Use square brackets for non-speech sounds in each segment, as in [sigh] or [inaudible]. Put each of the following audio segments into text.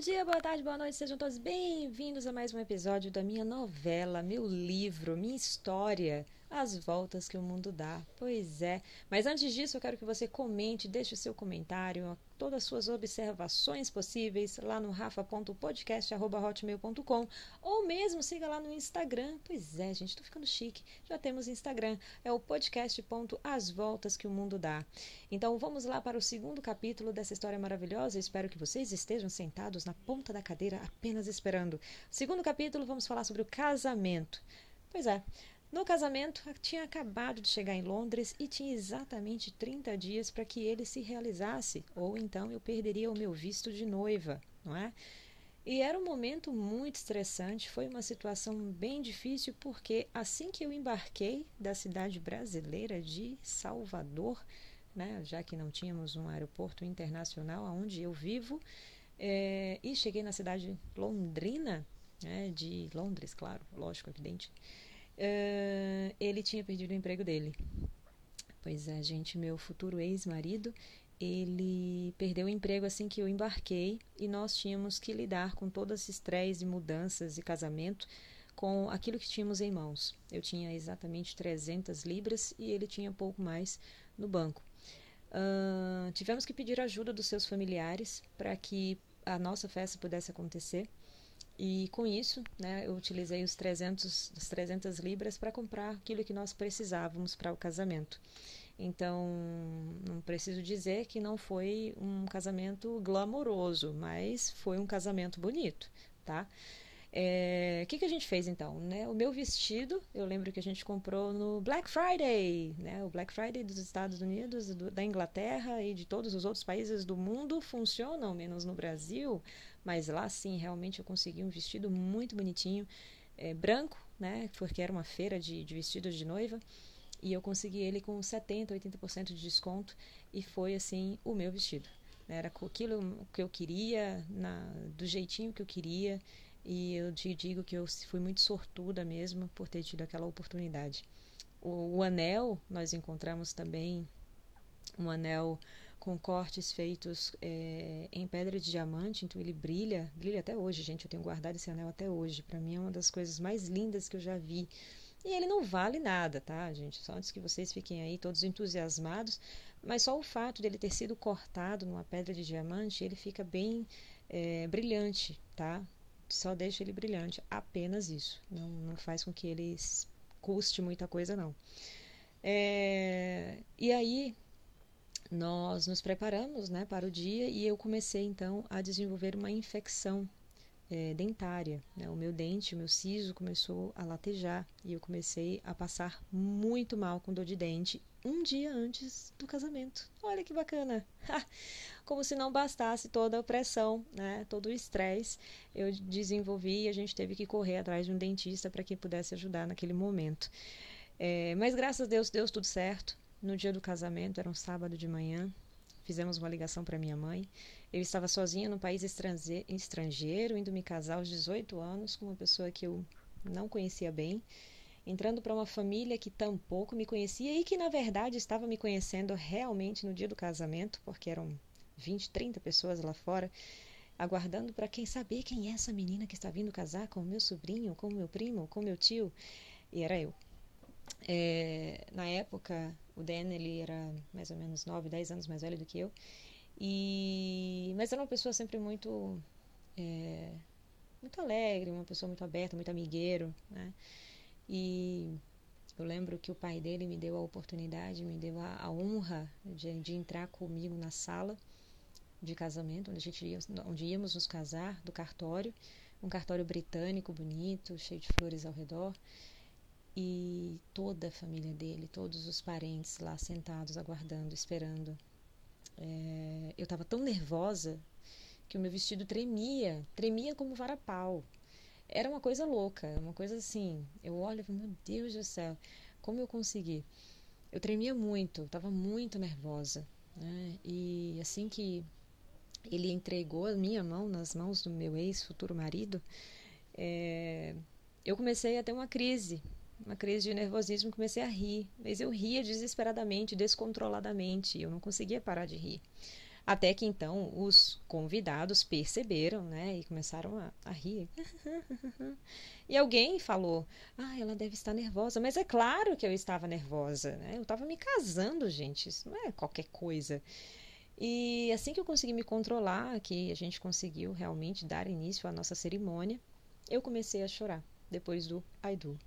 dia, boa tarde, boa noite, sejam todos bem-vindos a mais um episódio da minha novela, meu livro, minha história, As Voltas que o Mundo Dá. Pois é, mas antes disso eu quero que você comente, deixe o seu comentário, todas as suas observações possíveis lá no rafa.podcast.hotmail.com ou mesmo siga lá no Instagram. Pois é, gente, tô ficando chique, já temos Instagram, é o podcast.as voltas que o mundo dá. Então vamos lá para o segundo capítulo dessa história maravilhosa, espero que vocês estejam sentados na ponta da cadeira apenas esperando. Segundo capítulo, vamos falar sobre o casamento. Pois é, no casamento, tinha acabado de chegar em Londres e tinha exatamente 30 dias para que ele se realizasse, ou então eu perderia o meu visto de noiva, não é? E era um momento muito estressante, foi uma situação bem difícil, porque assim que eu embarquei da cidade brasileira de Salvador, né, já que não tínhamos um aeroporto internacional onde eu vivo, é, e cheguei na cidade londrina, né, de Londres, claro, lógico, evidente, uh, ele tinha perdido o emprego dele. Pois é, gente, meu futuro ex-marido, ele perdeu o emprego assim que eu embarquei e nós tínhamos que lidar com todo esse estresse e mudanças e casamento com aquilo que tínhamos em mãos. Eu tinha exatamente 300 libras e ele tinha pouco mais no banco. Uh, tivemos que pedir ajuda dos seus familiares para que a nossa festa pudesse acontecer. E com isso, né, eu utilizei os 300, as 300 libras para comprar aquilo que nós precisávamos para o casamento. Então, não preciso dizer que não foi um casamento glamouroso, mas foi um casamento bonito, tá? É, o que, que a gente fez então? Né? O meu vestido, eu lembro que a gente comprou no Black Friday, né? O Black Friday dos Estados Unidos, do, da Inglaterra e de todos os outros países do mundo funcionam, menos no Brasil, mas lá sim, realmente eu consegui um vestido muito bonitinho, é, branco, né? Porque era uma feira de, de vestidos de noiva. E eu consegui ele com 70%, 80% de desconto e foi assim o meu vestido. Era aquilo que eu queria, na, do jeitinho que eu queria e eu te digo que eu fui muito sortuda mesmo por ter tido aquela oportunidade. O, o anel, nós encontramos também um anel com cortes feitos é, em pedra de diamante, então ele brilha, brilha até hoje, gente. Eu tenho guardado esse anel até hoje. Para mim é uma das coisas mais lindas que eu já vi. E ele não vale nada, tá, gente? Só antes que vocês fiquem aí todos entusiasmados, mas só o fato dele ter sido cortado numa pedra de diamante, ele fica bem é, brilhante, tá? Só deixa ele brilhante, apenas isso. Não, não faz com que ele custe muita coisa, não. É, e aí nós nos preparamos né, para o dia e eu comecei então a desenvolver uma infecção é, dentária. Né? O meu dente, o meu siso começou a latejar e eu comecei a passar muito mal com dor de dente um dia antes do casamento. Olha que bacana! [laughs] Como se não bastasse toda a pressão, né? todo o estresse, eu desenvolvi e a gente teve que correr atrás de um dentista para que pudesse ajudar naquele momento. É, mas graças a Deus deu tudo certo. No dia do casamento, era um sábado de manhã, fizemos uma ligação para minha mãe. Eu estava sozinha no país estrangeiro, indo me casar aos 18 anos com uma pessoa que eu não conhecia bem entrando para uma família que tampouco me conhecia e que na verdade estava me conhecendo realmente no dia do casamento, porque eram 20, 30 pessoas lá fora, aguardando para quem saber quem é essa menina que está vindo casar com o meu sobrinho, com o meu primo, com o meu tio, e era eu. É, na época, o Dan ele era mais ou menos 9, 10 anos mais velho do que eu, e mas era uma pessoa sempre muito é, muito alegre, uma pessoa muito aberta, muito amigueiro, né? E eu lembro que o pai dele me deu a oportunidade, me deu a, a honra de, de, entrar comigo na sala de casamento, onde, a gente ia, onde íamos nos casar, do cartório, um cartório britânico bonito, cheio de flores ao redor, e toda a família dele, todos os parentes lá sentados, aguardando, esperando. É, eu estava tão nervosa que o meu vestido tremia, tremia como varapau era uma coisa louca, uma coisa assim. Eu olho e meu Deus do céu, como eu consegui? Eu tremia muito, estava muito nervosa. Né? E assim que ele entregou a minha mão nas mãos do meu ex-futuro marido, é, eu comecei a ter uma crise, uma crise de nervosismo, comecei a rir. Mas eu ria desesperadamente, descontroladamente, eu não conseguia parar de rir. Até que então os convidados perceberam, né, e começaram a, a rir. [laughs] e alguém falou: Ah, ela deve estar nervosa. Mas é claro que eu estava nervosa, né? Eu estava me casando, gente. Isso não é qualquer coisa. E assim que eu consegui me controlar, que a gente conseguiu realmente dar início à nossa cerimônia, eu comecei a chorar depois do I do.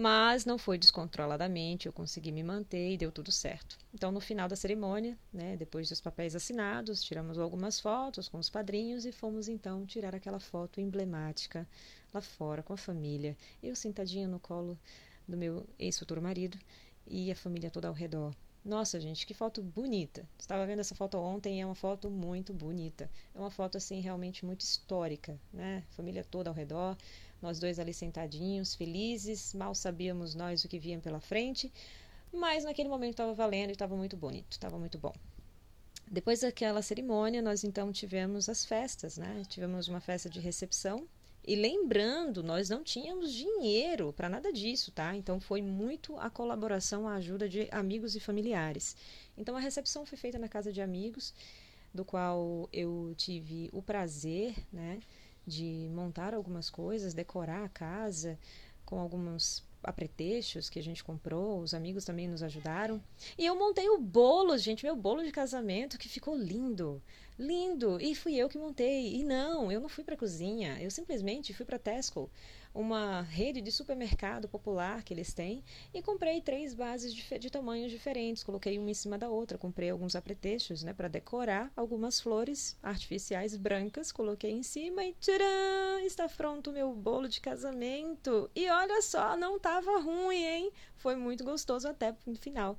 Mas não foi descontroladamente, eu consegui me manter e deu tudo certo. Então, no final da cerimônia, né, depois dos papéis assinados, tiramos algumas fotos com os padrinhos e fomos então tirar aquela foto emblemática lá fora com a família. Eu sentadinha no colo do meu ex-futuro marido e a família toda ao redor. Nossa, gente, que foto bonita. Estava vendo essa foto ontem e é uma foto muito bonita. É uma foto assim realmente muito histórica, né? Família toda ao redor nós dois ali sentadinhos, felizes, mal sabíamos nós o que vinha pela frente, mas naquele momento estava valendo e estava muito bonito, estava muito bom. Depois daquela cerimônia, nós então tivemos as festas, né? Tivemos uma festa de recepção. E lembrando, nós não tínhamos dinheiro para nada disso, tá? Então foi muito a colaboração, a ajuda de amigos e familiares. Então a recepção foi feita na casa de amigos, do qual eu tive o prazer, né? de montar algumas coisas, decorar a casa com alguns apretextos que a gente comprou, os amigos também nos ajudaram. E eu montei o bolo, gente, meu bolo de casamento que ficou lindo. Lindo! E fui eu que montei. E não, eu não fui para cozinha, eu simplesmente fui para Tesco uma rede de supermercado popular que eles têm e comprei três bases de, de tamanhos diferentes. Coloquei uma em cima da outra. Comprei alguns apretextos né, para decorar algumas flores artificiais brancas. Coloquei em cima e tcharam! Está pronto o meu bolo de casamento. E olha só, não estava ruim, hein? Foi muito gostoso até no final.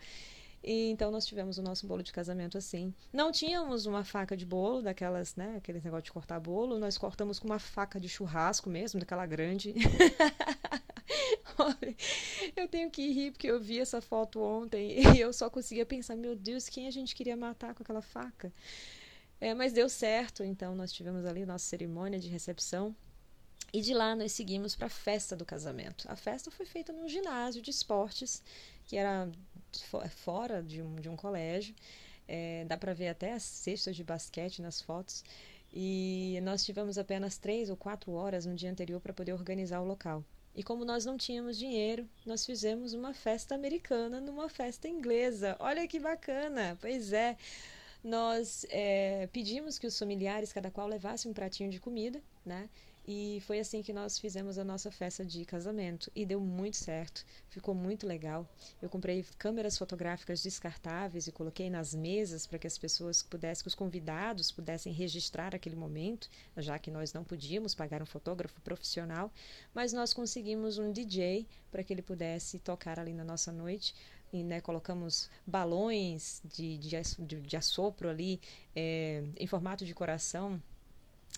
E, então nós tivemos o nosso bolo de casamento assim. Não tínhamos uma faca de bolo, daquelas, né? Aquele negócio de cortar bolo. Nós cortamos com uma faca de churrasco mesmo, daquela grande. [laughs] eu tenho que rir porque eu vi essa foto ontem [laughs] e eu só conseguia pensar, meu Deus, quem a gente queria matar com aquela faca? É, mas deu certo, então nós tivemos ali nossa cerimônia de recepção. E de lá nós seguimos para a festa do casamento. A festa foi feita num ginásio de esportes, que era fora de um, de um colégio. É, dá para ver até as cestas de basquete nas fotos. E nós tivemos apenas três ou quatro horas no dia anterior para poder organizar o local. E como nós não tínhamos dinheiro, nós fizemos uma festa americana numa festa inglesa. Olha que bacana! Pois é, nós é, pedimos que os familiares, cada qual levasse um pratinho de comida, né? E foi assim que nós fizemos a nossa festa de casamento. E deu muito certo, ficou muito legal. Eu comprei câmeras fotográficas descartáveis e coloquei nas mesas para que as pessoas pudessem, os convidados pudessem registrar aquele momento, já que nós não podíamos pagar um fotógrafo profissional, mas nós conseguimos um DJ para que ele pudesse tocar ali na nossa noite. E, né, colocamos balões de, de, de assopro ali é, em formato de coração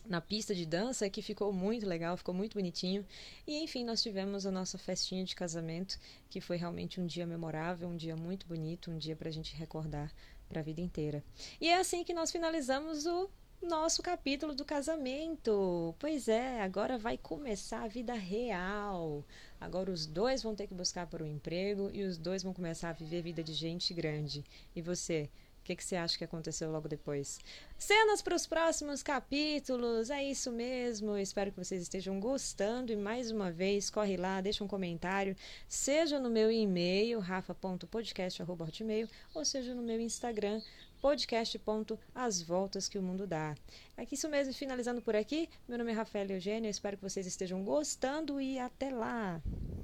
na pista de dança que ficou muito legal, ficou muito bonitinho. E enfim, nós tivemos a nossa festinha de casamento, que foi realmente um dia memorável, um dia muito bonito, um dia para a gente recordar para a vida inteira. E é assim que nós finalizamos o nosso capítulo do casamento. Pois é, agora vai começar a vida real. Agora os dois vão ter que buscar por um emprego e os dois vão começar a viver vida de gente grande. E você? O que, que você acha que aconteceu logo depois? Cenas para os próximos capítulos, é isso mesmo. espero que vocês estejam gostando. E mais uma vez, corre lá, deixa um comentário, seja no meu e-mail, rafa.podcast.hotmail, ou seja no meu Instagram, voltas que o mundo dá. É isso mesmo, finalizando por aqui. Meu nome é Rafael Eugênio, espero que vocês estejam gostando e até lá!